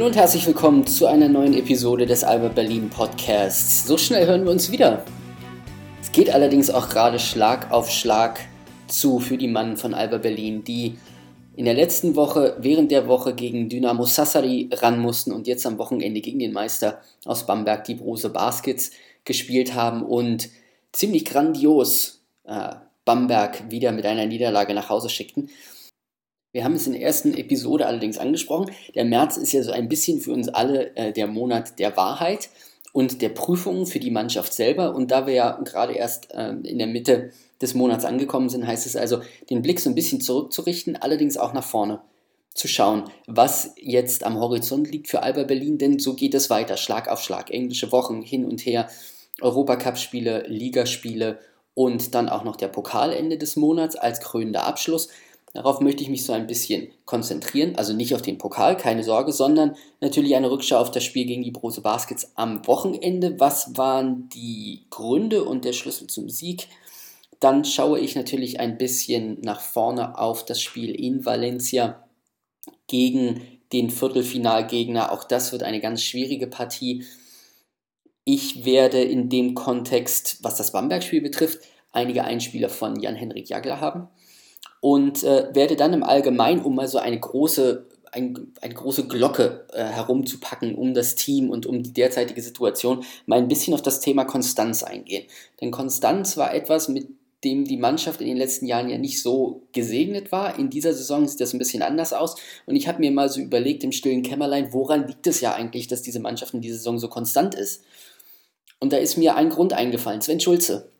Hallo und herzlich willkommen zu einer neuen Episode des Alba Berlin Podcasts. So schnell hören wir uns wieder. Es geht allerdings auch gerade Schlag auf Schlag zu für die Mann von Alba Berlin, die in der letzten Woche, während der Woche gegen Dynamo Sassari ran mussten und jetzt am Wochenende gegen den Meister aus Bamberg, die Brose Baskets, gespielt haben und ziemlich grandios äh, Bamberg wieder mit einer Niederlage nach Hause schickten. Wir haben es in der ersten Episode allerdings angesprochen. Der März ist ja so ein bisschen für uns alle äh, der Monat der Wahrheit und der Prüfungen für die Mannschaft selber. Und da wir ja gerade erst äh, in der Mitte des Monats angekommen sind, heißt es also, den Blick so ein bisschen zurückzurichten, allerdings auch nach vorne zu schauen, was jetzt am Horizont liegt für Alba Berlin, denn so geht es weiter, Schlag auf Schlag. Englische Wochen hin und her, Europacup-Spiele, Ligaspiele und dann auch noch der Pokalende des Monats als krönender Abschluss. Darauf möchte ich mich so ein bisschen konzentrieren, also nicht auf den Pokal, keine Sorge, sondern natürlich eine Rückschau auf das Spiel gegen die Brose Baskets am Wochenende. Was waren die Gründe und der Schlüssel zum Sieg? Dann schaue ich natürlich ein bisschen nach vorne auf das Spiel in Valencia gegen den Viertelfinalgegner. Auch das wird eine ganz schwierige Partie. Ich werde in dem Kontext, was das Bamberg-Spiel betrifft, einige Einspieler von Jan-Henrik Jagler haben und äh, werde dann im Allgemeinen, um mal so eine große, ein, eine große Glocke äh, herumzupacken um das Team und um die derzeitige Situation, mal ein bisschen auf das Thema Konstanz eingehen. Denn Konstanz war etwas, mit dem die Mannschaft in den letzten Jahren ja nicht so gesegnet war. In dieser Saison sieht das ein bisschen anders aus. Und ich habe mir mal so überlegt im stillen Kämmerlein, woran liegt es ja eigentlich, dass diese Mannschaft in dieser Saison so konstant ist? Und da ist mir ein Grund eingefallen, Sven Schulze.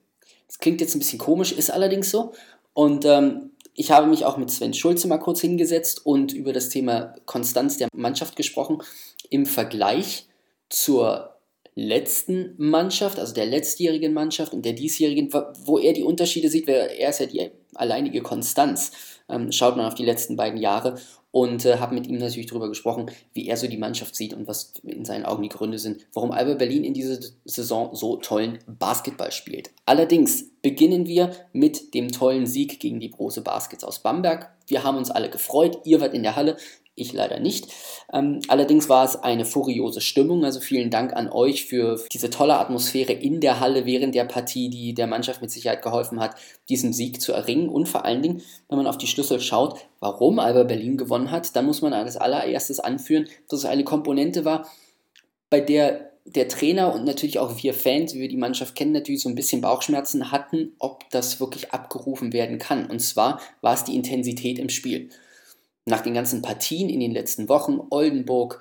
Das klingt jetzt ein bisschen komisch, ist allerdings so. Und ähm, ich habe mich auch mit Sven Schulze mal kurz hingesetzt und über das Thema Konstanz der Mannschaft gesprochen im Vergleich zur letzten Mannschaft, also der letztjährigen Mannschaft und der diesjährigen, wo er die Unterschiede sieht, weil er ist ja die alleinige Konstanz. Ähm, schaut man auf die letzten beiden Jahre und äh, habe mit ihm natürlich darüber gesprochen, wie er so die Mannschaft sieht und was in seinen Augen die Gründe sind, warum Alba Berlin in dieser Saison so tollen Basketball spielt. Allerdings beginnen wir mit dem tollen Sieg gegen die Brose Baskets aus Bamberg. Wir haben uns alle gefreut, ihr wart in der Halle, ich leider nicht. Ähm, allerdings war es eine furiose Stimmung. Also vielen Dank an euch für diese tolle Atmosphäre in der Halle während der Partie, die der Mannschaft mit Sicherheit geholfen hat, diesen Sieg zu erringen. Und vor allen Dingen, wenn man auf die Schlüssel schaut, warum Alba Berlin gewonnen hat, dann muss man als allererstes anführen, dass es eine Komponente war, bei der der Trainer und natürlich auch wir Fans, wie wir die Mannschaft kennen, natürlich so ein bisschen Bauchschmerzen hatten, ob das wirklich abgerufen werden kann. Und zwar war es die Intensität im Spiel nach den ganzen Partien in den letzten Wochen, Oldenburg,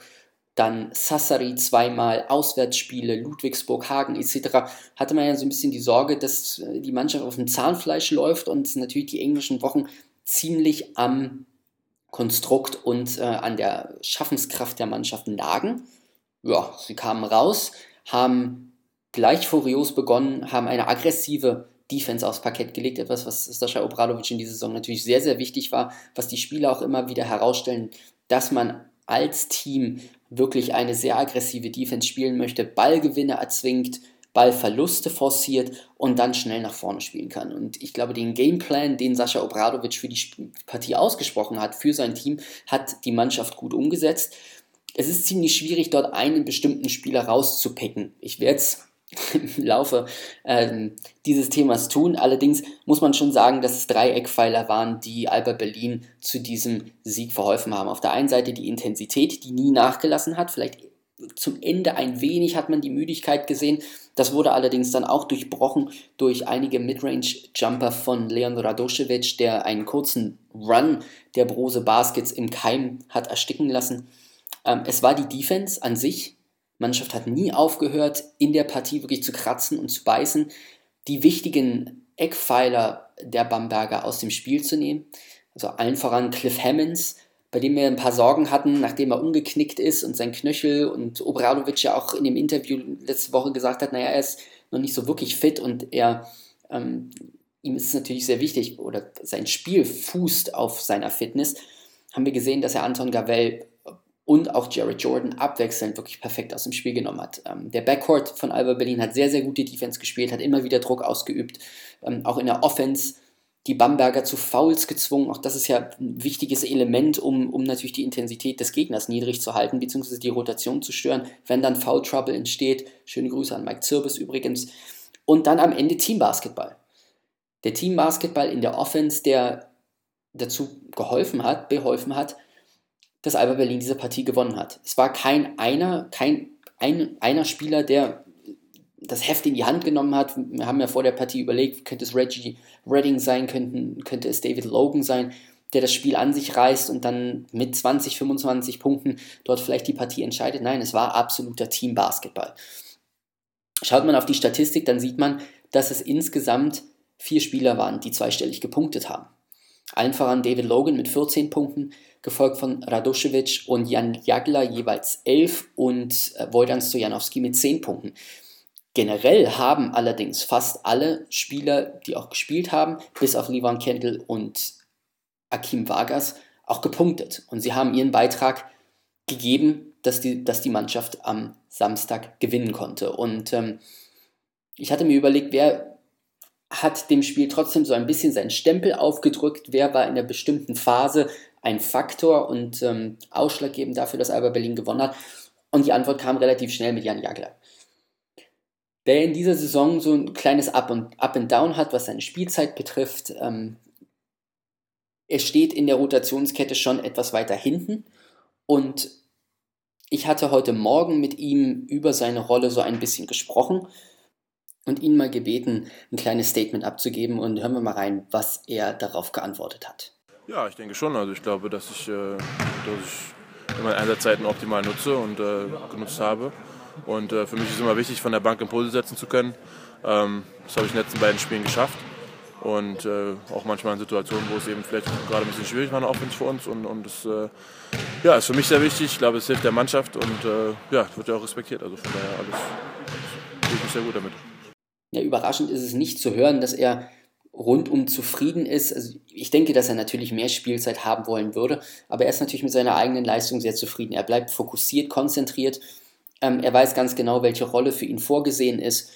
dann Sassari zweimal, Auswärtsspiele, Ludwigsburg, Hagen etc., hatte man ja so ein bisschen die Sorge, dass äh, die Mannschaft auf dem Zahnfleisch läuft und natürlich die englischen Wochen ziemlich am Konstrukt und äh, an der Schaffenskraft der Mannschaften lagen. Ja, sie kamen raus, haben gleich furios begonnen, haben eine aggressive Defense aufs Parkett gelegt, etwas, was Sascha Obradovic in dieser Saison natürlich sehr, sehr wichtig war, was die Spieler auch immer wieder herausstellen, dass man als Team wirklich eine sehr aggressive Defense spielen möchte, Ballgewinne erzwingt, Ballverluste forciert und dann schnell nach vorne spielen kann. Und ich glaube, den Gameplan, den Sascha Obradovic für die Partie ausgesprochen hat, für sein Team, hat die Mannschaft gut umgesetzt. Es ist ziemlich schwierig, dort einen bestimmten Spieler rauszupicken. Ich werde es im Laufe ähm, dieses Themas tun. Allerdings muss man schon sagen, dass es drei Eckpfeiler waren, die Alba Berlin zu diesem Sieg verholfen haben. Auf der einen Seite die Intensität, die nie nachgelassen hat. Vielleicht zum Ende ein wenig hat man die Müdigkeit gesehen. Das wurde allerdings dann auch durchbrochen durch einige Midrange-Jumper von Leon Radoschewitsch, der einen kurzen Run der Brose Baskets im Keim hat ersticken lassen. Ähm, es war die Defense an sich, Mannschaft hat nie aufgehört, in der Partie wirklich zu kratzen und zu beißen, die wichtigen Eckpfeiler der Bamberger aus dem Spiel zu nehmen. Also allen voran Cliff Hammonds, bei dem wir ein paar Sorgen hatten, nachdem er umgeknickt ist und sein Knöchel und Obradovic ja auch in dem Interview letzte Woche gesagt hat, naja, er ist noch nicht so wirklich fit und er, ähm, ihm ist es natürlich sehr wichtig oder sein Spiel fußt auf seiner Fitness, haben wir gesehen, dass er Anton Gavel und auch Jared Jordan abwechselnd wirklich perfekt aus dem Spiel genommen hat. Ähm, der Backcourt von Alba Berlin hat sehr, sehr gute Defense gespielt, hat immer wieder Druck ausgeübt. Ähm, auch in der Offense, die Bamberger zu Fouls gezwungen. Auch das ist ja ein wichtiges Element, um, um natürlich die Intensität des Gegners niedrig zu halten, beziehungsweise die Rotation zu stören, wenn dann Foul Trouble entsteht. Schöne Grüße an Mike Zirbis übrigens. Und dann am Ende Teambasketball. Der Teambasketball in der Offense, der dazu geholfen hat, beholfen hat, dass Alba Berlin diese Partie gewonnen hat. Es war kein einer, kein ein, einer Spieler, der das Heft in die Hand genommen hat. Wir haben ja vor der Partie überlegt, könnte es Reggie Redding sein, könnten, könnte es David Logan sein, der das Spiel an sich reißt und dann mit 20, 25 Punkten dort vielleicht die Partie entscheidet. Nein, es war absoluter Teambasketball. Schaut man auf die Statistik, dann sieht man, dass es insgesamt vier Spieler waren, die zweistellig gepunktet haben. Allen voran David Logan mit 14 Punkten, gefolgt von Radoschewitsch und Jan Jagler jeweils 11 und äh, Stojanowski mit 10 Punkten. Generell haben allerdings fast alle Spieler, die auch gespielt haben, bis auf Livan Kendall und Akim Vargas, auch gepunktet. Und sie haben ihren Beitrag gegeben, dass die, dass die Mannschaft am Samstag gewinnen konnte. Und ähm, ich hatte mir überlegt, wer hat dem Spiel trotzdem so ein bisschen seinen Stempel aufgedrückt, wer war in einer bestimmten Phase ein Faktor und ähm, ausschlaggebend dafür, dass Alba Berlin gewonnen hat. Und die Antwort kam relativ schnell mit Jan Jagler der in dieser Saison so ein kleines Up und Up and Down hat, was seine Spielzeit betrifft. Ähm, er steht in der Rotationskette schon etwas weiter hinten und ich hatte heute Morgen mit ihm über seine Rolle so ein bisschen gesprochen und ihn mal gebeten, ein kleines Statement abzugeben und hören wir mal rein, was er darauf geantwortet hat. Ja, ich denke schon. Also ich glaube, dass ich, äh, dass ich meine Einsatzzeiten optimal nutze und äh, genutzt habe. Und äh, für mich ist immer wichtig, von der Bank Impulse setzen zu können. Ähm, das habe ich in den letzten beiden Spielen geschafft. Und äh, auch manchmal in Situationen, wo es eben vielleicht gerade ein bisschen schwierig war, auch für uns. Und, und das äh, ja, ist für mich sehr wichtig. Ich glaube, es hilft der Mannschaft und äh, ja, wird ja auch respektiert. Also von daher alles wirklich sehr gut damit. Ja, überraschend ist es nicht zu hören, dass er rundum zufrieden ist. Also ich denke, dass er natürlich mehr Spielzeit haben wollen würde, aber er ist natürlich mit seiner eigenen Leistung sehr zufrieden. Er bleibt fokussiert, konzentriert ähm, er weiß ganz genau, welche Rolle für ihn vorgesehen ist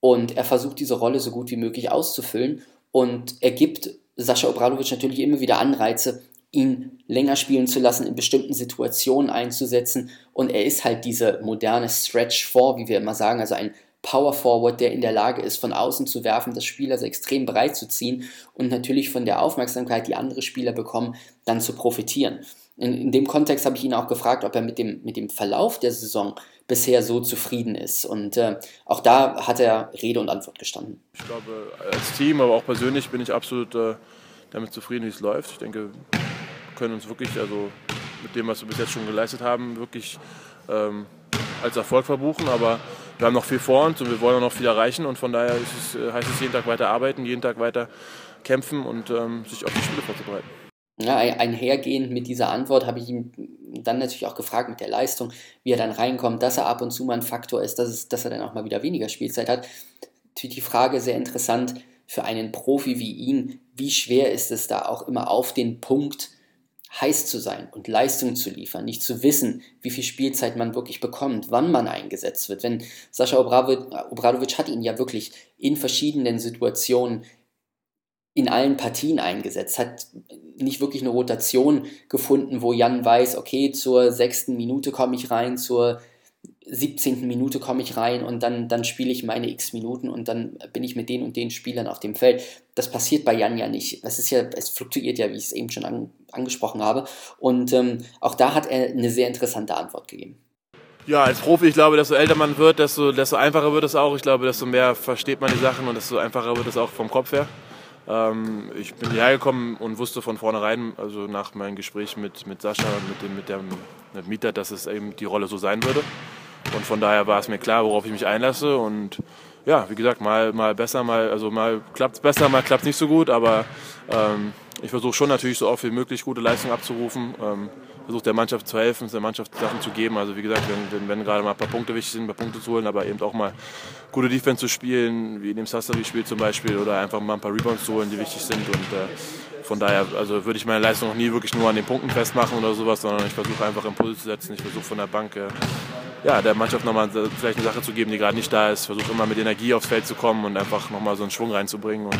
und er versucht diese Rolle so gut wie möglich auszufüllen und er gibt Sascha Obradovic natürlich immer wieder Anreize, ihn länger spielen zu lassen, in bestimmten Situationen einzusetzen und er ist halt diese moderne Stretch 4, wie wir immer sagen, also ein Power Forward, der in der Lage ist, von außen zu werfen, das Spiel also extrem breit zu ziehen und natürlich von der Aufmerksamkeit, die andere Spieler bekommen, dann zu profitieren. In, in dem Kontext habe ich ihn auch gefragt, ob er mit dem, mit dem Verlauf der Saison bisher so zufrieden ist. Und äh, auch da hat er Rede und Antwort gestanden. Ich glaube, als Team, aber auch persönlich bin ich absolut äh, damit zufrieden, wie es läuft. Ich denke, wir können uns wirklich, also mit dem, was wir bis jetzt schon geleistet haben, wirklich ähm, als Erfolg verbuchen. Aber wir haben noch viel vor uns und wir wollen auch noch viel erreichen. Und von daher es, äh, heißt es jeden Tag weiter arbeiten, jeden Tag weiter kämpfen und ähm, sich auf die Spiele vorzubereiten. Ja, einhergehend mit dieser Antwort habe ich ihn dann natürlich auch gefragt mit der Leistung, wie er dann reinkommt, dass er ab und zu mal ein Faktor ist, dass, es, dass er dann auch mal wieder weniger Spielzeit hat. Natürlich die Frage sehr interessant für einen Profi wie ihn, wie schwer ist es da auch immer auf den Punkt heiß zu sein und Leistung zu liefern, nicht zu wissen, wie viel Spielzeit man wirklich bekommt, wann man eingesetzt wird. Wenn Sascha Obradovic hat ihn ja wirklich in verschiedenen Situationen in allen Partien eingesetzt, hat nicht wirklich eine Rotation gefunden, wo Jan weiß, okay, zur sechsten Minute komme ich rein, zur 17. Minute komme ich rein und dann, dann spiele ich meine x Minuten und dann bin ich mit den und den Spielern auf dem Feld. Das passiert bei Jan ja nicht. Es ist ja, es fluktuiert ja, wie ich es eben schon an, angesprochen habe. Und ähm, auch da hat er eine sehr interessante Antwort gegeben. Ja, als Profi, ich glaube, desto älter man wird, desto, desto einfacher wird es auch. Ich glaube, desto mehr versteht man die Sachen und desto einfacher wird es auch vom Kopf her. Ähm, ich bin hierher gekommen und wusste von vornherein, also nach meinem Gespräch mit, mit Sascha und mit dem, mit dem mit Mieter, dass es eben die Rolle so sein würde. Und von daher war es mir klar, worauf ich mich einlasse. Und ja, wie gesagt, mal, mal besser, mal, also mal klappt es besser, mal klappt es nicht so gut, aber ähm, ich versuche schon natürlich so oft wie möglich gute Leistung abzurufen. Ähm, versuche der Mannschaft zu helfen, der Mannschaft Sachen zu geben. Also wie gesagt, wenn, wenn, wenn, gerade mal ein paar Punkte wichtig sind, ein paar Punkte zu holen, aber eben auch mal gute Defense zu spielen, wie in dem Sassari-Spiel zum Beispiel, oder einfach mal ein paar Rebounds zu holen, die wichtig sind. Und äh, von daher also würde ich meine Leistung noch nie wirklich nur an den Punkten festmachen oder sowas, sondern ich versuche einfach Impulse zu setzen. Ich versuche von der Bank äh, ja, der Mannschaft nochmal vielleicht eine Sache zu geben, die gerade nicht da ist. Versuche immer mit Energie aufs Feld zu kommen und einfach nochmal so einen Schwung reinzubringen. Und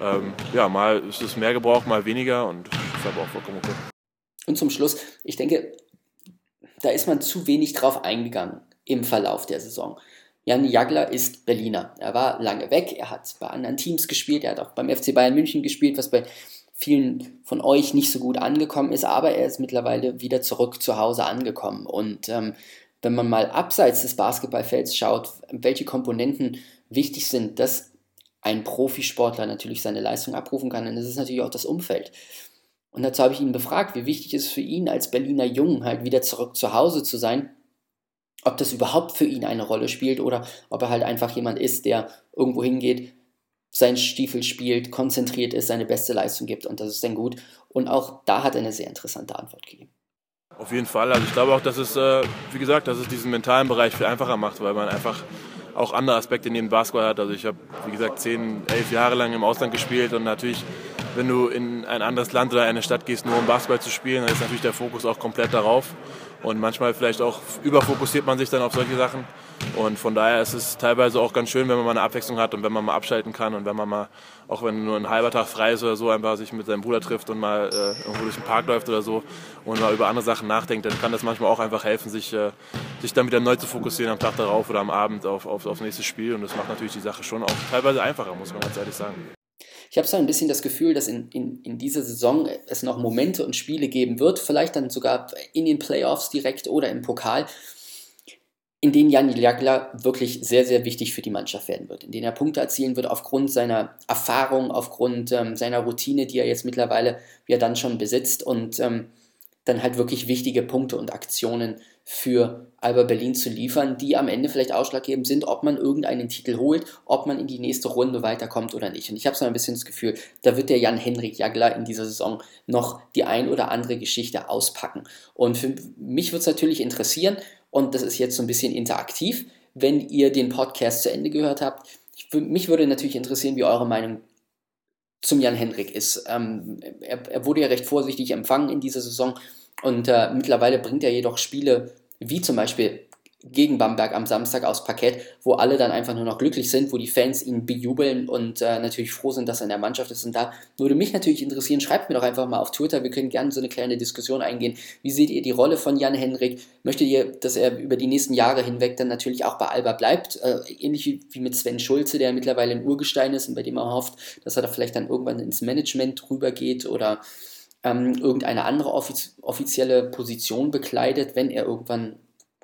ähm, ja, mal ist es mehr gebraucht, mal weniger und ist aber auch vollkommen okay. Und zum Schluss, ich denke, da ist man zu wenig drauf eingegangen im Verlauf der Saison. Jan Jagler ist Berliner. Er war lange weg, er hat bei anderen Teams gespielt, er hat auch beim FC Bayern München gespielt, was bei vielen von euch nicht so gut angekommen ist, aber er ist mittlerweile wieder zurück zu Hause angekommen. Und ähm, wenn man mal abseits des Basketballfelds schaut, welche Komponenten wichtig sind, dass ein Profisportler natürlich seine Leistung abrufen kann, dann ist es natürlich auch das Umfeld. Und dazu habe ich ihn befragt, wie wichtig es für ihn als Berliner Jungen halt wieder zurück zu Hause zu sein, ob das überhaupt für ihn eine Rolle spielt oder ob er halt einfach jemand ist, der irgendwo hingeht, seinen Stiefel spielt, konzentriert ist, seine beste Leistung gibt und das ist dann gut. Und auch da hat er eine sehr interessante Antwort gegeben. Auf jeden Fall. Also ich glaube auch, dass es, äh, wie gesagt, dass es diesen mentalen Bereich viel einfacher macht, weil man einfach auch andere Aspekte neben Basketball hat. Also ich habe, wie gesagt, zehn, elf Jahre lang im Ausland gespielt und natürlich, wenn du in ein anderes Land oder eine Stadt gehst, nur um Basketball zu spielen, dann ist natürlich der Fokus auch komplett darauf. Und manchmal vielleicht auch überfokussiert man sich dann auf solche Sachen. Und von daher ist es teilweise auch ganz schön, wenn man mal eine Abwechslung hat und wenn man mal abschalten kann und wenn man mal, auch wenn nur ein halber Tag frei ist oder so, einfach sich mit seinem Bruder trifft und mal äh, irgendwo durch den Park läuft oder so und mal über andere Sachen nachdenkt, dann kann das manchmal auch einfach helfen, sich, äh, sich dann wieder neu zu fokussieren am Tag darauf oder am Abend auf, auf, aufs nächste Spiel. Und das macht natürlich die Sache schon auch teilweise einfacher, muss man ganz ehrlich sagen. Ich habe so ein bisschen das Gefühl, dass in, in, in dieser Saison es noch Momente und Spiele geben wird, vielleicht dann sogar in den Playoffs direkt oder im Pokal, in denen Jan Jagler wirklich sehr, sehr wichtig für die Mannschaft werden wird, in denen er Punkte erzielen wird aufgrund seiner Erfahrung, aufgrund ähm, seiner Routine, die er jetzt mittlerweile ja dann schon besitzt und ähm, dann halt wirklich wichtige Punkte und Aktionen für Alba Berlin zu liefern, die am Ende vielleicht ausschlaggebend sind, ob man irgendeinen Titel holt, ob man in die nächste Runde weiterkommt oder nicht. Und ich habe so ein bisschen das Gefühl, da wird der Jan-Henrik Jagler in dieser Saison noch die ein oder andere Geschichte auspacken. Und für mich wird es natürlich interessieren, und das ist jetzt so ein bisschen interaktiv, wenn ihr den Podcast zu Ende gehört habt. Ich, mich würde natürlich interessieren, wie eure Meinung zum Jan Henrik ist. Ähm, er, er, wurde ja recht vorsichtig empfangen in dieser Saison und äh, mittlerweile bringt er jedoch Spiele wie zum Beispiel gegen Bamberg am Samstag aus Parkett, wo alle dann einfach nur noch glücklich sind, wo die Fans ihn bejubeln und äh, natürlich froh sind, dass er in der Mannschaft ist. Und da würde mich natürlich interessieren, schreibt mir doch einfach mal auf Twitter, wir können gerne so eine kleine Diskussion eingehen. Wie seht ihr die Rolle von Jan Henrik? Möchtet ihr, dass er über die nächsten Jahre hinweg dann natürlich auch bei Alba bleibt? Äh, ähnlich wie, wie, mit Sven Schulze, der mittlerweile ein Urgestein ist und bei dem er hofft, dass er da vielleicht dann irgendwann ins Management rübergeht oder ähm, irgendeine andere offiz offizielle Position bekleidet, wenn er irgendwann,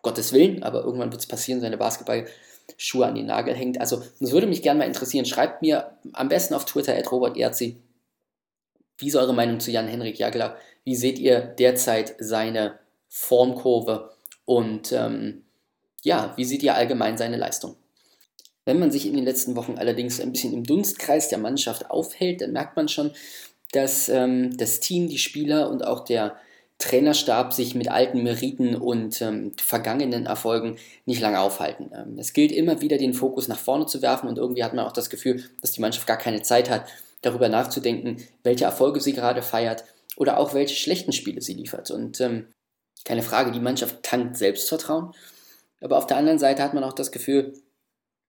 Gottes Willen, aber irgendwann wird es passieren, seine Basketballschuhe an den Nagel hängt. Also, das würde mich gerne mal interessieren. Schreibt mir am besten auf Twitter at Robert Erzi, wie ist eure Meinung zu Jan-Henrik Jagler? Wie seht ihr derzeit seine Formkurve? Und ähm, ja, wie seht ihr allgemein seine Leistung? Wenn man sich in den letzten Wochen allerdings ein bisschen im Dunstkreis der Mannschaft aufhält, dann merkt man schon, dass ähm, das Team, die Spieler und auch der Trainerstab sich mit alten Meriten und ähm, vergangenen Erfolgen nicht lange aufhalten. Ähm, es gilt immer wieder, den Fokus nach vorne zu werfen und irgendwie hat man auch das Gefühl, dass die Mannschaft gar keine Zeit hat, darüber nachzudenken, welche Erfolge sie gerade feiert oder auch welche schlechten Spiele sie liefert. Und ähm, keine Frage, die Mannschaft tankt Selbstvertrauen, aber auf der anderen Seite hat man auch das Gefühl,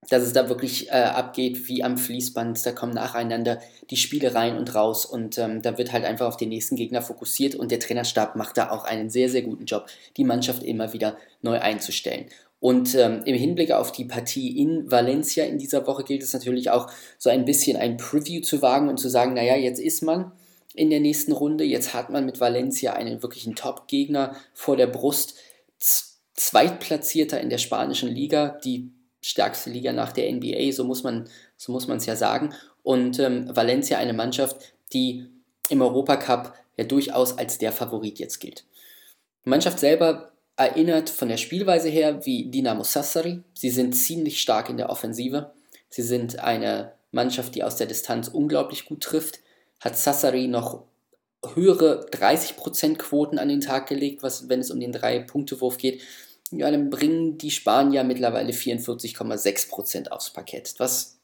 dass es da wirklich äh, abgeht wie am Fließband. Da kommen nacheinander die Spiele rein und raus und ähm, da wird halt einfach auf den nächsten Gegner fokussiert und der Trainerstab macht da auch einen sehr, sehr guten Job, die Mannschaft immer wieder neu einzustellen. Und ähm, im Hinblick auf die Partie in Valencia in dieser Woche gilt es natürlich auch so ein bisschen ein Preview zu wagen und zu sagen, naja, jetzt ist man in der nächsten Runde, jetzt hat man mit Valencia einen wirklichen Top-Gegner vor der Brust, Zweitplatzierter in der spanischen Liga, die stärkste Liga nach der NBA, so muss man so muss man es ja sagen. Und ähm, Valencia eine Mannschaft, die im Europacup ja durchaus als der Favorit jetzt gilt. Die Mannschaft selber erinnert von der Spielweise her wie Dinamo Sassari. Sie sind ziemlich stark in der Offensive. Sie sind eine Mannschaft, die aus der Distanz unglaublich gut trifft. Hat Sassari noch höhere 30% Quoten an den Tag gelegt, was, wenn es um den Drei-Punkte-Wurf geht ja, dann bringen die Spanier mittlerweile 44,6% aufs Parkett, was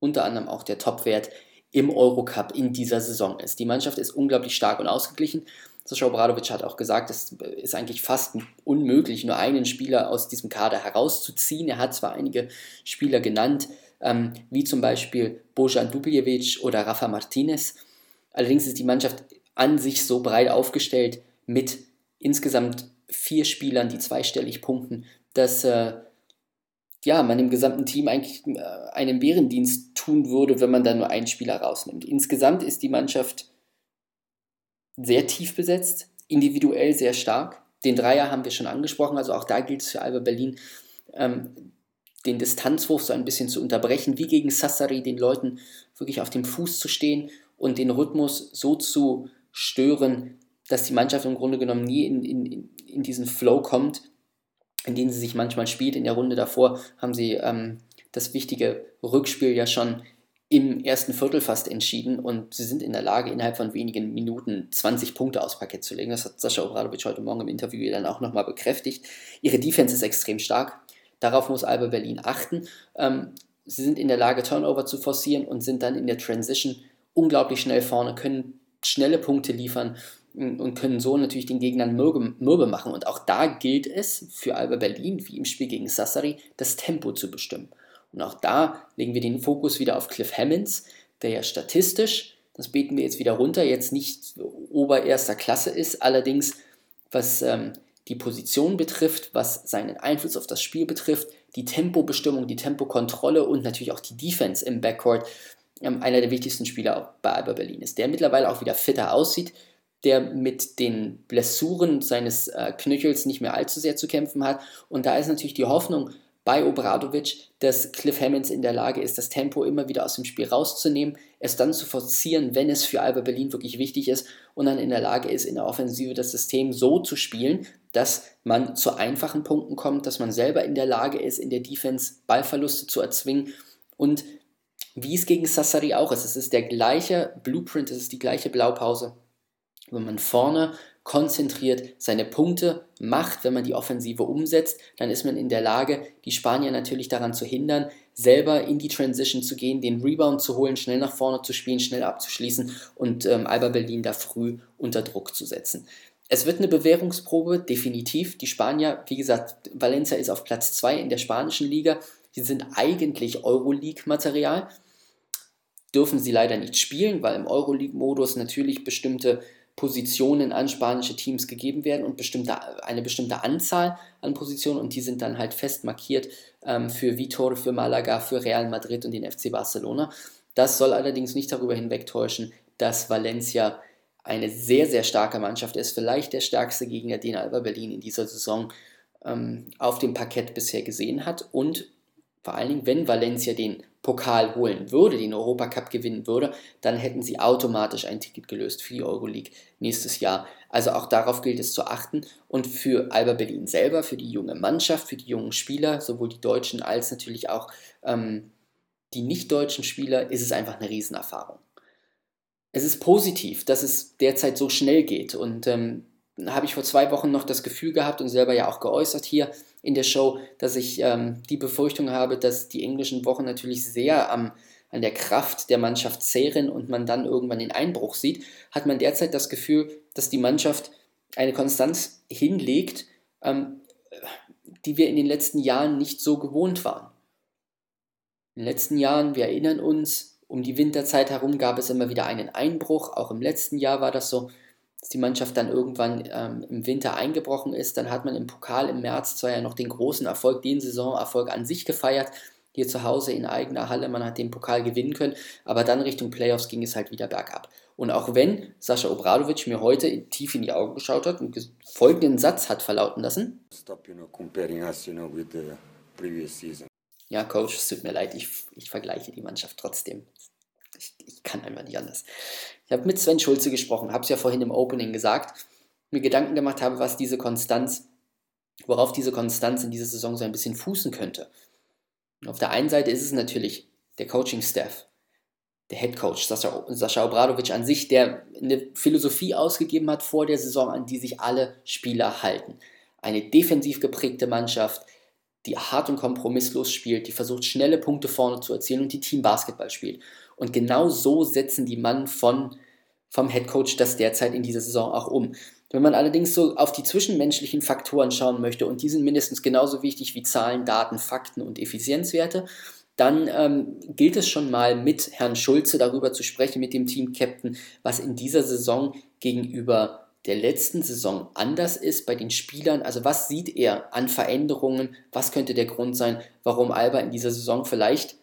unter anderem auch der Topwert im Eurocup in dieser Saison ist. Die Mannschaft ist unglaublich stark und ausgeglichen. Sascha Obradovic hat auch gesagt, es ist eigentlich fast unmöglich, nur einen Spieler aus diesem Kader herauszuziehen. Er hat zwar einige Spieler genannt, ähm, wie zum Beispiel Bojan Dubljevic oder Rafa Martinez. Allerdings ist die Mannschaft an sich so breit aufgestellt mit insgesamt vier Spielern, die zweistellig punkten, dass äh, ja, man im gesamten Team eigentlich äh, einen Bärendienst tun würde, wenn man da nur einen Spieler rausnimmt. Insgesamt ist die Mannschaft sehr tief besetzt, individuell sehr stark. Den Dreier haben wir schon angesprochen, also auch da gilt es für Alba Berlin, ähm, den Distanzwurf so ein bisschen zu unterbrechen, wie gegen Sassari, den Leuten wirklich auf dem Fuß zu stehen und den Rhythmus so zu stören, dass die Mannschaft im Grunde genommen nie in, in, in diesen Flow kommt, in den sie sich manchmal spielt. In der Runde davor haben sie ähm, das wichtige Rückspiel ja schon im ersten Viertel fast entschieden und sie sind in der Lage, innerhalb von wenigen Minuten 20 Punkte aufs Parkett zu legen. Das hat Sascha Obradovic heute Morgen im Interview dann auch nochmal bekräftigt. Ihre Defense ist extrem stark. Darauf muss Alba Berlin achten. Ähm, sie sind in der Lage, Turnover zu forcieren und sind dann in der Transition unglaublich schnell vorne, können schnelle Punkte liefern und können so natürlich den Gegnern mürbe, mürbe machen. Und auch da gilt es für Alba Berlin, wie im Spiel gegen Sassari, das Tempo zu bestimmen. Und auch da legen wir den Fokus wieder auf Cliff Hammonds, der ja statistisch, das beten wir jetzt wieder runter, jetzt nicht obererster Klasse ist, allerdings was ähm, die Position betrifft, was seinen Einfluss auf das Spiel betrifft, die Tempobestimmung, die Tempokontrolle und natürlich auch die Defense im Backcourt, ähm, einer der wichtigsten Spieler bei Alba Berlin ist, der mittlerweile auch wieder fitter aussieht, der mit den Blessuren seines äh, Knöchels nicht mehr allzu sehr zu kämpfen hat. Und da ist natürlich die Hoffnung bei Obradovic, dass Cliff Hammonds in der Lage ist, das Tempo immer wieder aus dem Spiel rauszunehmen, es dann zu forcieren, wenn es für Alba Berlin wirklich wichtig ist und dann in der Lage ist, in der Offensive das System so zu spielen, dass man zu einfachen Punkten kommt, dass man selber in der Lage ist, in der Defense Ballverluste zu erzwingen und wie es gegen Sassari auch ist. Es ist der gleiche Blueprint, es ist die gleiche Blaupause wenn man vorne konzentriert seine Punkte macht, wenn man die Offensive umsetzt, dann ist man in der Lage, die Spanier natürlich daran zu hindern, selber in die Transition zu gehen, den Rebound zu holen, schnell nach vorne zu spielen, schnell abzuschließen und ähm, Alba Berlin da früh unter Druck zu setzen. Es wird eine Bewährungsprobe, definitiv. Die Spanier, wie gesagt, Valencia ist auf Platz 2 in der spanischen Liga. Sie sind eigentlich Euroleague-Material. Dürfen sie leider nicht spielen, weil im Euroleague-Modus natürlich bestimmte Positionen an spanische Teams gegeben werden und bestimmte, eine bestimmte Anzahl an Positionen und die sind dann halt fest markiert ähm, für Vitor, für Malaga, für Real Madrid und den FC Barcelona. Das soll allerdings nicht darüber hinwegtäuschen, dass Valencia eine sehr, sehr starke Mannschaft ist, vielleicht der stärkste Gegner, den Alba Berlin in dieser Saison ähm, auf dem Parkett bisher gesehen hat und vor allen Dingen, wenn Valencia den Pokal holen würde, den Europacup gewinnen würde, dann hätten sie automatisch ein Ticket gelöst für die Euroleague nächstes Jahr. Also auch darauf gilt es zu achten. Und für Alba Berlin selber, für die junge Mannschaft, für die jungen Spieler, sowohl die Deutschen als natürlich auch ähm, die nicht-deutschen Spieler, ist es einfach eine Riesenerfahrung. Es ist positiv, dass es derzeit so schnell geht. Und ähm, habe ich vor zwei Wochen noch das Gefühl gehabt und selber ja auch geäußert hier in der Show, dass ich ähm, die Befürchtung habe, dass die englischen Wochen natürlich sehr am, an der Kraft der Mannschaft zehren und man dann irgendwann den Einbruch sieht, hat man derzeit das Gefühl, dass die Mannschaft eine Konstanz hinlegt, ähm, die wir in den letzten Jahren nicht so gewohnt waren. In den letzten Jahren, wir erinnern uns, um die Winterzeit herum gab es immer wieder einen Einbruch, auch im letzten Jahr war das so dass die Mannschaft dann irgendwann ähm, im Winter eingebrochen ist. Dann hat man im Pokal im März zwar ja noch den großen Erfolg, den Saisonerfolg an sich gefeiert, hier zu Hause in eigener Halle, man hat den Pokal gewinnen können, aber dann Richtung Playoffs ging es halt wieder bergab. Und auch wenn Sascha Obradovic mir heute tief in die Augen geschaut hat und folgenden Satz hat verlauten lassen. Stop, you know, comparing us, you know, with the previous season. Ja, Coach, es tut mir leid, ich, ich vergleiche die Mannschaft trotzdem. Ich, ich kann einfach nicht anders. Ich habe mit Sven Schulze gesprochen, habe es ja vorhin im Opening gesagt, mir Gedanken gemacht habe, was diese Konstanz, worauf diese Konstanz in dieser Saison so ein bisschen fußen könnte. Und auf der einen Seite ist es natürlich der Coaching-Staff, der Head Coach Sascha, Sascha Obradovic an sich, der eine Philosophie ausgegeben hat vor der Saison, an die sich alle Spieler halten. Eine defensiv geprägte Mannschaft, die hart und kompromisslos spielt, die versucht, schnelle Punkte vorne zu erzielen und die Team Basketball spielt. Und genau so setzen die Mann von, vom Head Coach das derzeit in dieser Saison auch um. Wenn man allerdings so auf die zwischenmenschlichen Faktoren schauen möchte, und die sind mindestens genauso wichtig wie Zahlen, Daten, Fakten und Effizienzwerte, dann ähm, gilt es schon mal mit Herrn Schulze darüber zu sprechen, mit dem Team-Captain, was in dieser Saison gegenüber der letzten Saison anders ist bei den Spielern? Also was sieht er an Veränderungen? Was könnte der Grund sein, warum Alba in dieser Saison vielleicht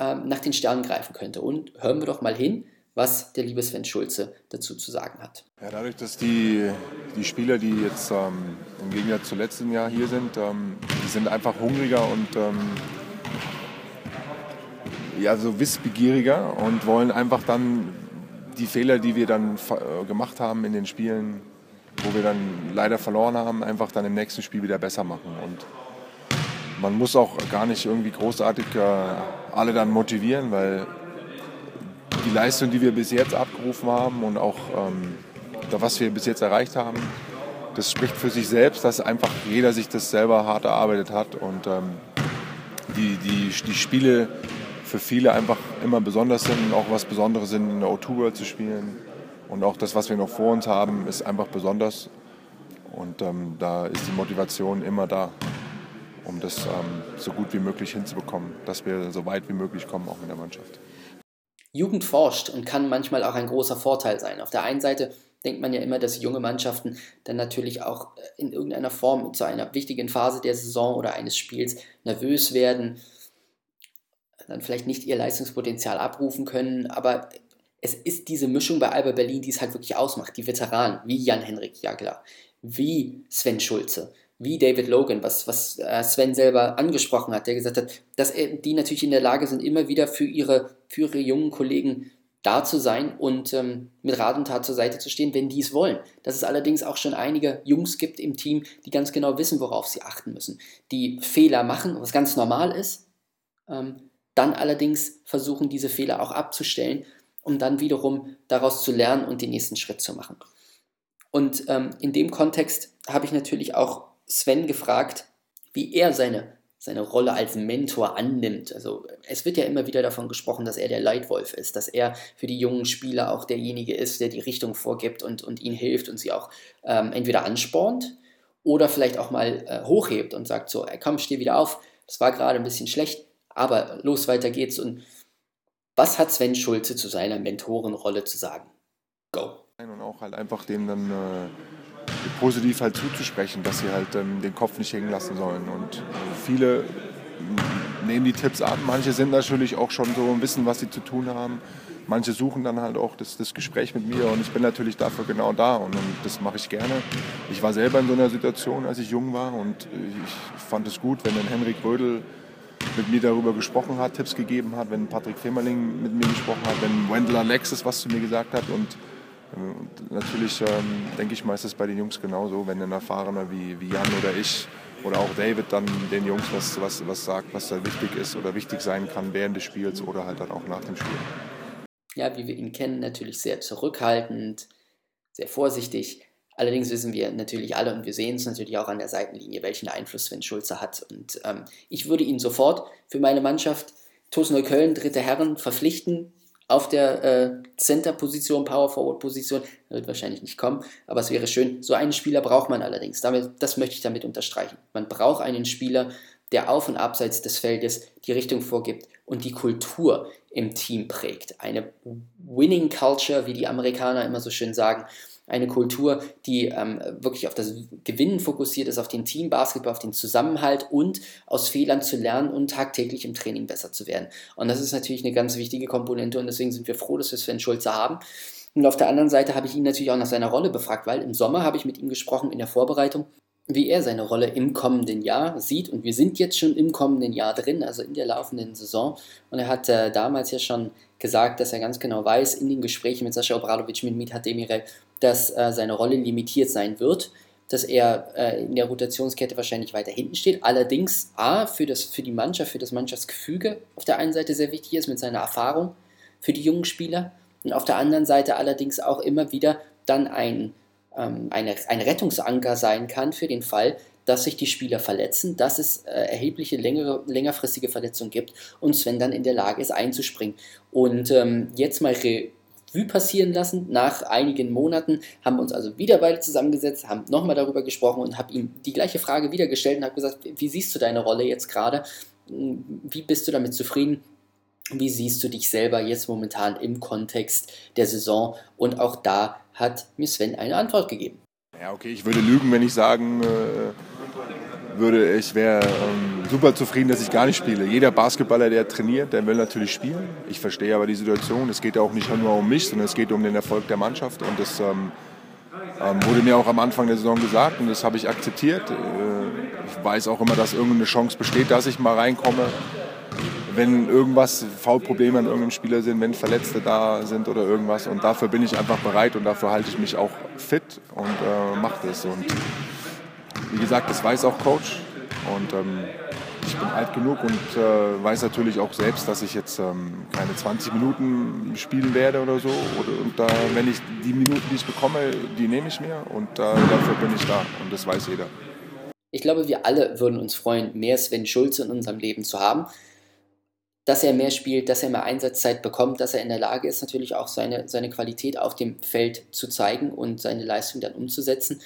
ähm, nach den Sternen greifen könnte? Und hören wir doch mal hin, was der liebe Sven Schulze dazu zu sagen hat. Ja, dadurch, dass die, die Spieler, die jetzt ähm, im Gegensatz zu letzten Jahr hier sind, ähm, die sind einfach hungriger und ähm, ja, so wissbegieriger und wollen einfach dann die Fehler, die wir dann äh, gemacht haben in den Spielen, wo wir dann leider verloren haben, einfach dann im nächsten Spiel wieder besser machen. Und man muss auch gar nicht irgendwie großartig äh, alle dann motivieren, weil die Leistung, die wir bis jetzt abgerufen haben und auch ähm, was wir bis jetzt erreicht haben, das spricht für sich selbst, dass einfach jeder sich das selber hart erarbeitet hat und ähm, die, die, die Spiele für viele einfach immer besonders sind und auch was Besonderes sind, in der O2 World zu spielen. Und auch das, was wir noch vor uns haben, ist einfach besonders. Und ähm, da ist die Motivation immer da, um das ähm, so gut wie möglich hinzubekommen, dass wir so weit wie möglich kommen, auch in der Mannschaft. Jugend forscht und kann manchmal auch ein großer Vorteil sein. Auf der einen Seite denkt man ja immer, dass junge Mannschaften dann natürlich auch in irgendeiner Form zu einer wichtigen Phase der Saison oder eines Spiels nervös werden dann vielleicht nicht ihr Leistungspotenzial abrufen können, aber es ist diese Mischung bei Alba Berlin, die es halt wirklich ausmacht. Die Veteranen wie Jan-Henrik Jagler, wie Sven Schulze, wie David Logan, was, was äh, Sven selber angesprochen hat, der gesagt hat, dass die natürlich in der Lage sind, immer wieder für ihre, für ihre jungen Kollegen da zu sein und ähm, mit Rat und Tat zur Seite zu stehen, wenn die es wollen. Dass es allerdings auch schon einige Jungs gibt im Team, die ganz genau wissen, worauf sie achten müssen, die Fehler machen, was ganz normal ist, ähm, dann allerdings versuchen, diese Fehler auch abzustellen, um dann wiederum daraus zu lernen und den nächsten Schritt zu machen. Und ähm, in dem Kontext habe ich natürlich auch Sven gefragt, wie er seine, seine Rolle als Mentor annimmt. Also es wird ja immer wieder davon gesprochen, dass er der Leitwolf ist, dass er für die jungen Spieler auch derjenige ist, der die Richtung vorgibt und, und ihnen hilft und sie auch ähm, entweder anspornt oder vielleicht auch mal äh, hochhebt und sagt so, komm, steh wieder auf, das war gerade ein bisschen schlecht, aber los, weiter geht's. Und was hat Sven Schulze zu seiner Mentorenrolle zu sagen? Go. Und auch halt einfach dem dann äh, positiv halt zuzusprechen, dass sie halt ähm, den Kopf nicht hängen lassen sollen. Und viele nehmen die Tipps an. Manche sind natürlich auch schon so und wissen, was sie zu tun haben. Manche suchen dann halt auch das, das Gespräch mit mir und ich bin natürlich dafür genau da und, und das mache ich gerne. Ich war selber in so einer Situation, als ich jung war und ich fand es gut, wenn dann Henrik Rödel mit mir darüber gesprochen hat, Tipps gegeben hat, wenn Patrick Femerling mit mir gesprochen hat, wenn Wendell Alexis was zu mir gesagt hat und natürlich ähm, denke ich mal, ist es bei den Jungs genauso, wenn ein Erfahrener wie, wie Jan oder ich oder auch David dann den Jungs was, was, was sagt, was da wichtig ist oder wichtig sein kann während des Spiels oder halt dann auch nach dem Spiel. Ja, wie wir ihn kennen, natürlich sehr zurückhaltend, sehr vorsichtig. Allerdings wissen wir natürlich alle und wir sehen es natürlich auch an der Seitenlinie, welchen Einfluss Sven Schulze hat. Und ähm, ich würde ihn sofort für meine Mannschaft TuS Neukölln, dritte Herren, verpflichten auf der äh, Center-Position, Power-Forward-Position. Wird wahrscheinlich nicht kommen, aber es wäre schön. So einen Spieler braucht man allerdings. Damit, das möchte ich damit unterstreichen. Man braucht einen Spieler, der auf und abseits des Feldes die Richtung vorgibt und die Kultur im Team prägt. Eine Winning Culture, wie die Amerikaner immer so schön sagen eine Kultur, die ähm, wirklich auf das Gewinnen fokussiert ist, auf den Teambasketball, auf den Zusammenhalt und aus Fehlern zu lernen und tagtäglich im Training besser zu werden. Und das ist natürlich eine ganz wichtige Komponente und deswegen sind wir froh, dass wir Sven Schulze haben. Und auf der anderen Seite habe ich ihn natürlich auch nach seiner Rolle befragt, weil im Sommer habe ich mit ihm gesprochen in der Vorbereitung, wie er seine Rolle im kommenden Jahr sieht. Und wir sind jetzt schon im kommenden Jahr drin, also in der laufenden Saison. Und er hat äh, damals ja schon gesagt, dass er ganz genau weiß, in den Gesprächen mit Sascha Obradovic, mit Mithat Demirel, dass äh, seine Rolle limitiert sein wird, dass er äh, in der Rotationskette wahrscheinlich weiter hinten steht. Allerdings A, für, das, für die Mannschaft, für das Mannschaftsgefüge auf der einen Seite sehr wichtig ist mit seiner Erfahrung für die jungen Spieler und auf der anderen Seite allerdings auch immer wieder dann ein, ähm, eine, ein Rettungsanker sein kann für den Fall, dass sich die Spieler verletzen, dass es äh, erhebliche längere, längerfristige Verletzungen gibt und Sven dann in der Lage ist einzuspringen. Und ähm, jetzt mal Revue passieren lassen. Nach einigen Monaten haben wir uns also wieder beide zusammengesetzt, haben nochmal darüber gesprochen und habe ihm die gleiche Frage wieder gestellt und habe gesagt, wie siehst du deine Rolle jetzt gerade? Wie bist du damit zufrieden? Wie siehst du dich selber jetzt momentan im Kontext der Saison? Und auch da hat mir Sven eine Antwort gegeben. Ja, okay, ich würde lügen, wenn ich sagen äh, würde, ich wäre ähm, super zufrieden, dass ich gar nicht spiele. Jeder Basketballer, der trainiert, der will natürlich spielen. Ich verstehe aber die Situation. Es geht ja auch nicht nur um mich, sondern es geht um den Erfolg der Mannschaft. Und das ähm, ähm, wurde mir auch am Anfang der Saison gesagt und das habe ich akzeptiert. Äh, ich weiß auch immer, dass irgendeine Chance besteht, dass ich mal reinkomme wenn irgendwas Foulprobleme an irgendeinem Spieler sind, wenn Verletzte da sind oder irgendwas. Und dafür bin ich einfach bereit und dafür halte ich mich auch fit und äh, mache das. Und wie gesagt, das weiß auch Coach. Und ähm, ich bin alt genug und äh, weiß natürlich auch selbst, dass ich jetzt ähm, keine 20 Minuten spielen werde oder so. Oder, und äh, wenn ich die Minuten, die ich bekomme, die nehme ich mir und äh, dafür bin ich da. Und das weiß jeder. Ich glaube, wir alle würden uns freuen, mehr Sven Schulze in unserem Leben zu haben dass er mehr spielt, dass er mehr Einsatzzeit bekommt, dass er in der Lage ist, natürlich auch seine, seine Qualität auf dem Feld zu zeigen und seine Leistung dann umzusetzen.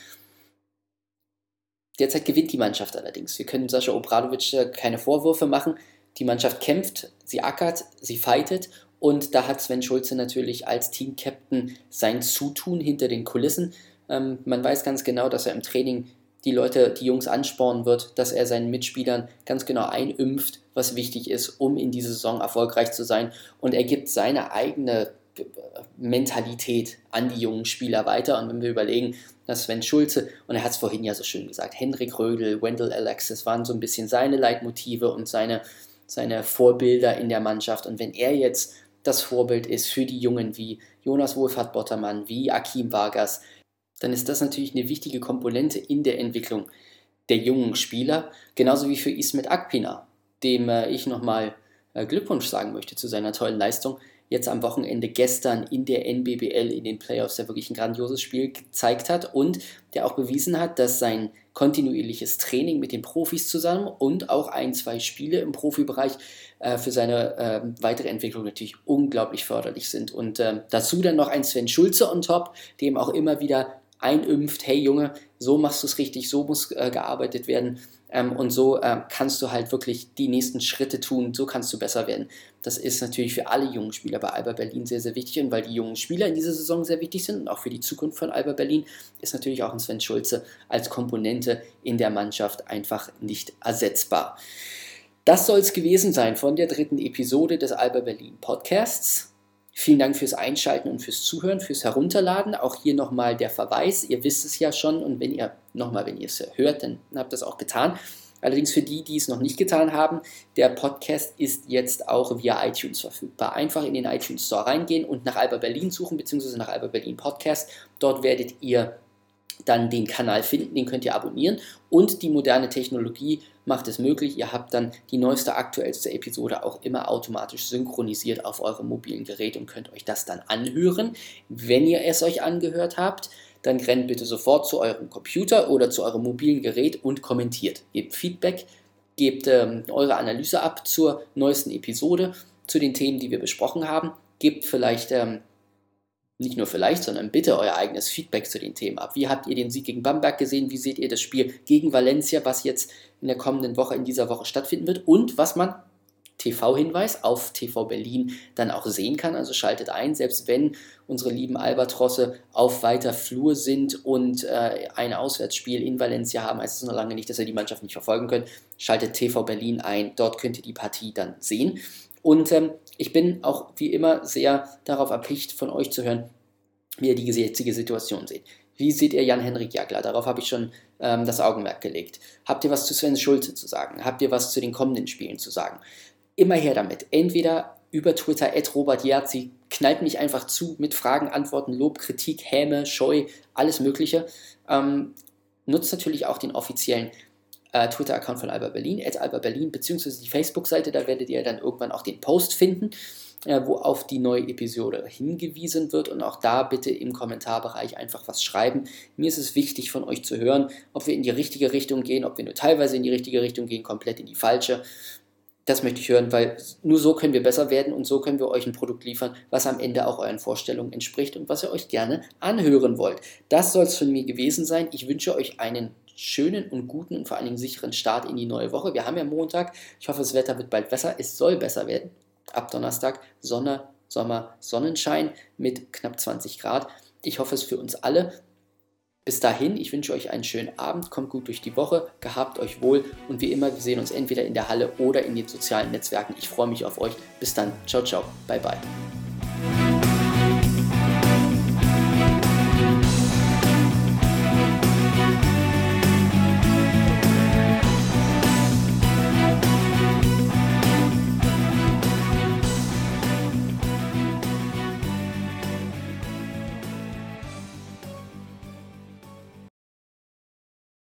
Derzeit gewinnt die Mannschaft allerdings. Wir können Sascha Obradovic keine Vorwürfe machen. Die Mannschaft kämpft, sie ackert, sie fightet und da hat Sven Schulze natürlich als Team-Captain sein Zutun hinter den Kulissen. Ähm, man weiß ganz genau, dass er im Training die Leute, die Jungs anspornen wird, dass er seinen Mitspielern ganz genau einimpft, was wichtig ist, um in dieser Saison erfolgreich zu sein. Und er gibt seine eigene äh, Mentalität an die jungen Spieler weiter. Und wenn wir überlegen, dass Sven Schulze, und er hat es vorhin ja so schön gesagt, Hendrik Rödel, Wendell Alexis waren so ein bisschen seine Leitmotive und seine, seine Vorbilder in der Mannschaft. Und wenn er jetzt das Vorbild ist für die Jungen wie Jonas Wohlfahrt Bottermann, wie Akim Vargas, dann ist das natürlich eine wichtige Komponente in der Entwicklung der jungen Spieler, genauso wie für Ismet Akpina, dem äh, ich nochmal äh, Glückwunsch sagen möchte zu seiner tollen Leistung. Jetzt am Wochenende gestern in der NBBL in den Playoffs, der wirklich ein grandioses Spiel gezeigt hat und der auch bewiesen hat, dass sein kontinuierliches Training mit den Profis zusammen und auch ein, zwei Spiele im Profibereich äh, für seine äh, weitere Entwicklung natürlich unglaublich förderlich sind. Und äh, dazu dann noch ein Sven Schulze on top, dem auch immer wieder einimpft, hey Junge, so machst du es richtig, so muss äh, gearbeitet werden ähm, und so äh, kannst du halt wirklich die nächsten Schritte tun, so kannst du besser werden. Das ist natürlich für alle jungen Spieler bei Alba Berlin sehr, sehr wichtig und weil die jungen Spieler in dieser Saison sehr wichtig sind und auch für die Zukunft von Alba Berlin, ist natürlich auch ein Sven Schulze als Komponente in der Mannschaft einfach nicht ersetzbar. Das soll es gewesen sein von der dritten Episode des Alba Berlin Podcasts. Vielen Dank fürs Einschalten und fürs Zuhören, fürs Herunterladen. Auch hier nochmal der Verweis. Ihr wisst es ja schon und wenn ihr nochmal, wenn ihr es hört, dann habt ihr es auch getan. Allerdings für die, die es noch nicht getan haben, der Podcast ist jetzt auch via iTunes verfügbar. Einfach in den iTunes Store reingehen und nach Alba Berlin suchen, beziehungsweise nach Alba Berlin Podcast. Dort werdet ihr dann den Kanal finden, den könnt ihr abonnieren und die moderne Technologie macht es möglich, ihr habt dann die neueste, aktuellste Episode auch immer automatisch synchronisiert auf eurem mobilen Gerät und könnt euch das dann anhören. Wenn ihr es euch angehört habt, dann rennt bitte sofort zu eurem Computer oder zu eurem mobilen Gerät und kommentiert. Gebt Feedback, gebt ähm, eure Analyse ab zur neuesten Episode, zu den Themen, die wir besprochen haben. Gebt vielleicht ähm, nicht nur vielleicht, sondern bitte euer eigenes Feedback zu den Themen ab. Wie habt ihr den Sieg gegen Bamberg gesehen? Wie seht ihr das Spiel gegen Valencia, was jetzt in der kommenden Woche, in dieser Woche stattfinden wird? Und was man, TV-Hinweis, auf TV Berlin dann auch sehen kann. Also schaltet ein, selbst wenn unsere lieben Albatrosse auf weiter Flur sind und äh, ein Auswärtsspiel in Valencia haben, heißt es noch lange nicht, dass ihr die Mannschaft nicht verfolgen könnt. Schaltet TV Berlin ein, dort könnt ihr die Partie dann sehen. Und ähm, ich bin auch wie immer sehr darauf erpicht, von euch zu hören, wie ihr die jetzige Situation seht. Wie seht ihr Jan-Henrik Jagler? Darauf habe ich schon ähm, das Augenmerk gelegt. Habt ihr was zu Sven Schulze zu sagen? Habt ihr was zu den kommenden Spielen zu sagen? Immer her damit. Entweder über Twitter, at Robert Jerzi, knallt mich einfach zu mit Fragen, Antworten, Lob, Kritik, Häme, Scheu, alles Mögliche. Ähm, nutzt natürlich auch den offiziellen äh, Twitter-Account von Alba Berlin, at Alba Berlin, beziehungsweise die Facebook-Seite, da werdet ihr dann irgendwann auch den Post finden, äh, wo auf die neue Episode hingewiesen wird und auch da bitte im Kommentarbereich einfach was schreiben. Mir ist es wichtig von euch zu hören, ob wir in die richtige Richtung gehen, ob wir nur teilweise in die richtige Richtung gehen, komplett in die falsche. Das möchte ich hören, weil nur so können wir besser werden und so können wir euch ein Produkt liefern, was am Ende auch euren Vorstellungen entspricht und was ihr euch gerne anhören wollt. Das soll es von mir gewesen sein. Ich wünsche euch einen schönen und guten und vor allen Dingen sicheren Start in die neue Woche. Wir haben ja Montag. Ich hoffe, das Wetter wird bald besser. Es soll besser werden. Ab Donnerstag Sonne, Sommer, Sonnenschein mit knapp 20 Grad. Ich hoffe es für uns alle. Bis dahin, ich wünsche euch einen schönen Abend, kommt gut durch die Woche, gehabt euch wohl und wie immer, wir sehen uns entweder in der Halle oder in den sozialen Netzwerken. Ich freue mich auf euch. Bis dann, ciao, ciao, bye, bye.